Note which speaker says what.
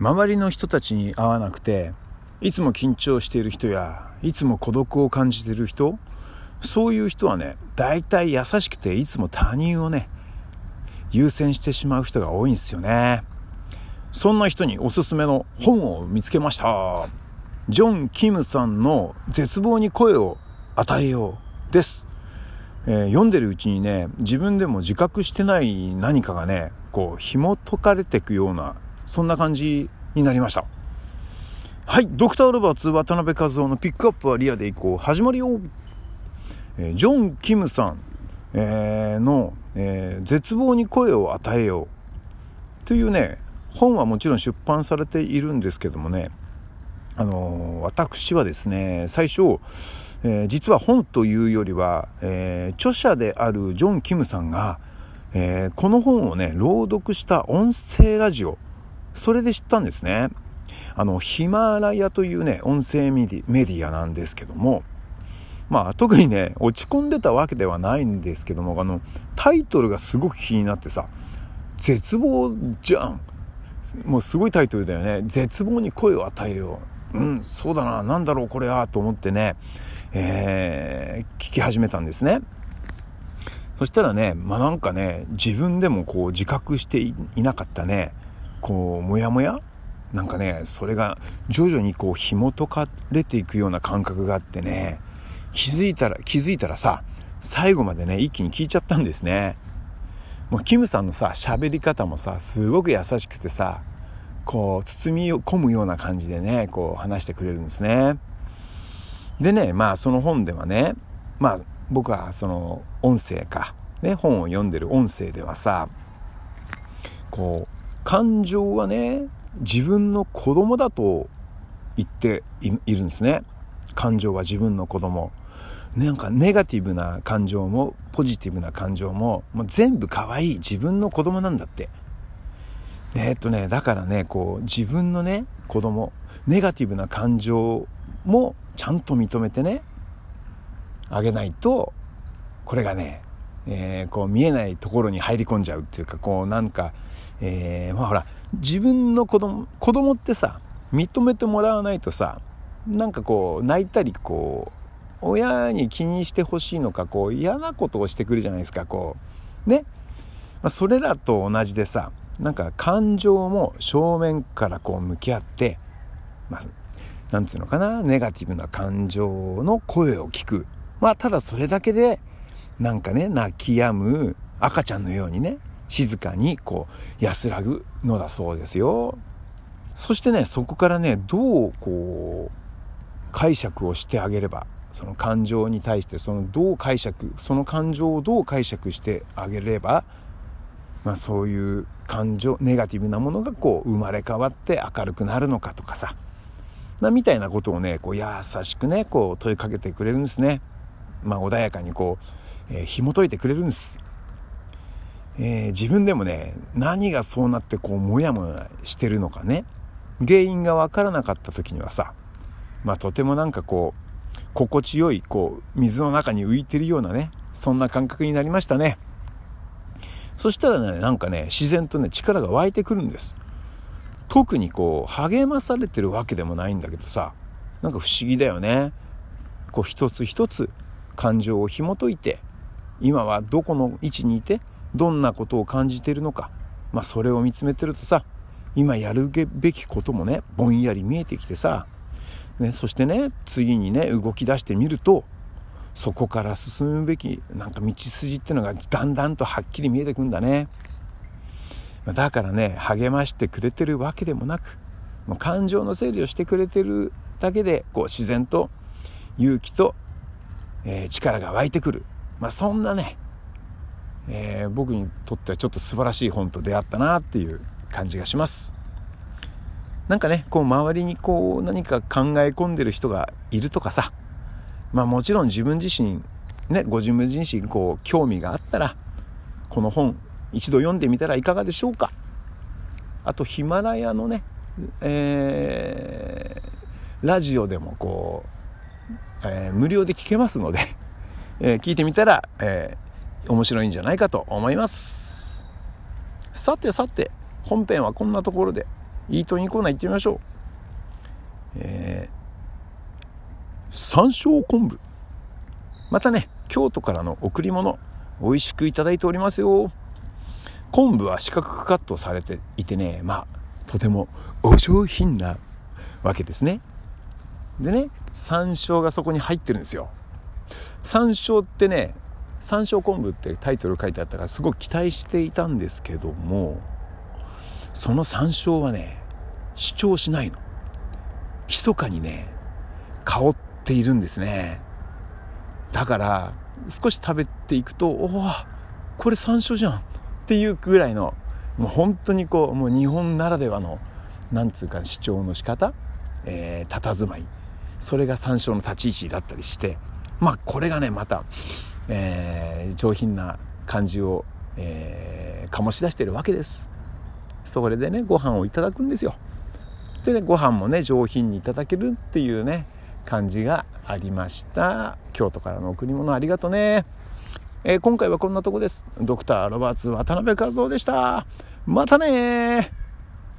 Speaker 1: 周りの人たちに会わなくていつも緊張している人やいつも孤独を感じている人そういう人はね大体優しくていつも他人をね優先してしまう人が多いんですよね。そんな人におすすめの本を見つけました。ジョン・キムさんの絶望に声を与えようです、えー、読んでるうちにね自分でも自覚してない何かがねこう紐解かれていくようなそんな感じになりました。はいドクター・ロバーツ渡辺和夫のピックアップはリアでいこう。始まるよ、えー、ジョン・キムさん、えー、の、えー、絶望に声を与えようというね本はもちろん出版されているんですけどもね。あの私はですね最初、えー、実は本というよりは、えー、著者であるジョン・キムさんが、えー、この本をね朗読した音声ラジオそれで知ったんですね。あの、ヒマラヤというね、音声メディアなんですけども、まあ、特にね、落ち込んでたわけではないんですけども、あの、タイトルがすごく気になってさ、絶望じゃん。もうすごいタイトルだよね。絶望に声を与えよう。うん、そうだな、なんだろうこれは、と思ってね、えー、聞き始めたんですね。そしたらね、まあなんかね、自分でもこう自覚していなかったね、こうモヤモヤなんかねそれが徐々にこう紐解かれていくような感覚があってね気づいたら気づいたらさ最後までね一気に聞いちゃったんですね。もうキムさんのさ喋り方もさすごく優しくてさこう包み込むような感じでねこう話してくれるんですね。でねまあその本ではねまあ僕はその音声か。ね本を読んでる音声ではさこう感情はね自分の子供だと言っているんですね。感情は自分の子供。なんかネガティブな感情もポジティブな感情ももう全部可愛い自分の子供なんだって。え、っとねだからねこう自分のね子供ネガティブな感情もちゃんと認めてねあげないとこれがねえー、こう見えないところに入り込んじゃうっていうかこうなんか、えー、まあほら自分の子供子供ってさ認めてもらわないとさなんかこう泣いたりこう親に気にしてほしいのかこう嫌なことをしてくるじゃないですかこう。ね、まあ、それらと同じでさなんか感情も正面からこう向き合ってまあなんつうのかなネガティブな感情の声を聞く。まあただそれだけでなんかね泣き止む赤ちゃんのようにね静かにこう安らぐのだそうですよそしてねそこからねどうこう解釈をしてあげればその感情に対してそのどう解釈その感情をどう解釈してあげれば、まあ、そういう感情ネガティブなものがこう生まれ変わって明るくなるのかとかさなみたいなことをねこう優しくねこう問いかけてくれるんですね。まあ、穏やかにこうえー、紐解いてくれるんです、えー、自分でもね何がそうなってこうモヤモヤしてるのかね。原因が分からなかった時にはさまあとてもなんかこう心地よいこう水の中に浮いてるようなねそんな感覚になりましたね。そしたらねなんかね自然とね力が湧いてくるんです。特にこう励まされてるわけでもないんだけどさなんか不思議だよね。こう一つ一つ感情を紐解いて今はどこの位置にいてどんなことを感じているのか、まあ、それを見つめてるとさ今やるべきこともねぼんやり見えてきてさ、ね、そしてね次にね動き出してみるとそこから進むべきなんか道筋っていうのがだんだんとはっきり見えてくんだね。だからね励ましてくれてるわけでもなくもう感情の整理をしてくれてるだけでこう自然と勇気と、えー、力が湧いてくる。まあ、そんなね、えー、僕にとってはちょっと素晴らしい本と出会ったなっていう感じがします。なんかねこう周りにこう何か考え込んでる人がいるとかさまあもちろん自分自身ねご自分自身こう興味があったらこの本一度読んでみたらいかがでしょうか。あとヒマラヤのね、えー、ラジオでもこう、えー、無料で聞けますのでえー、聞いてみたら、えー、面白いんじゃないかと思います。さてさて本編はこんなところでイートインコーナー行ってみましょう。えー、山椒昆布。またね京都からの贈り物美味しくいただいておりますよ。昆布は四角くカットされていてねまあとてもお上品なわけですね。でね山椒がそこに入ってるんですよ。山椒ってね山椒昆布ってタイトル書いてあったからすごく期待していたんですけどもその山椒はね主張しないの。密かにね香っているんですね。だから少し食べていくとおおこれ山椒じゃんっていうぐらいのもう本当にこうもう日本ならではのなんつうか主張の仕方えー、佇まい。それが山椒の立ち位置だったりしてまあこれがねまた、えー、上品な感じを、えー、醸し出してるわけです。それでねご飯をいただくんですよ。でねご飯もね上品にいただけるっていうね感じがありました。京都からの贈り物ありがとね、えー、今回はこんなとこです。ドクターロバーツ渡辺和夫でした。またね